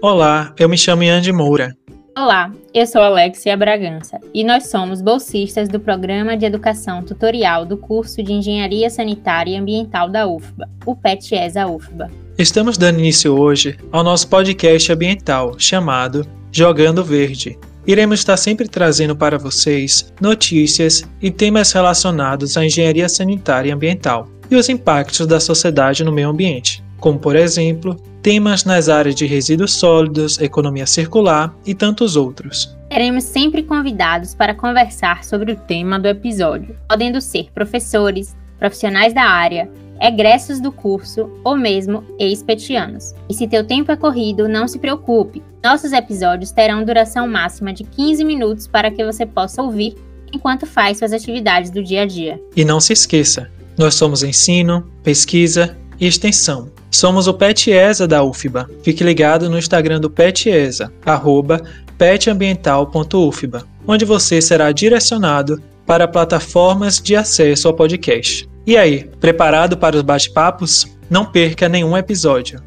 Olá, eu me chamo Ian de Moura. Olá, eu sou Alexia Bragança e nós somos bolsistas do Programa de Educação Tutorial do curso de Engenharia Sanitária e Ambiental da UFBA, o PETESA UFBA. Estamos dando início hoje ao nosso podcast ambiental chamado Jogando Verde. Iremos estar sempre trazendo para vocês notícias e temas relacionados à engenharia sanitária e ambiental e os impactos da sociedade no meio ambiente como por exemplo, temas nas áreas de resíduos sólidos, economia circular e tantos outros. Teremos sempre convidados para conversar sobre o tema do episódio, podendo ser professores, profissionais da área, egressos do curso ou mesmo ex-petianos. E se teu tempo é corrido, não se preocupe. Nossos episódios terão duração máxima de 15 minutos para que você possa ouvir enquanto faz suas atividades do dia a dia. E não se esqueça, nós somos ensino, pesquisa e extensão. Somos o PetESA da UFBA. Fique ligado no Instagram do PetESA, arroba petambiental.ufba, onde você será direcionado para plataformas de acesso ao podcast. E aí, preparado para os bate-papos? Não perca nenhum episódio.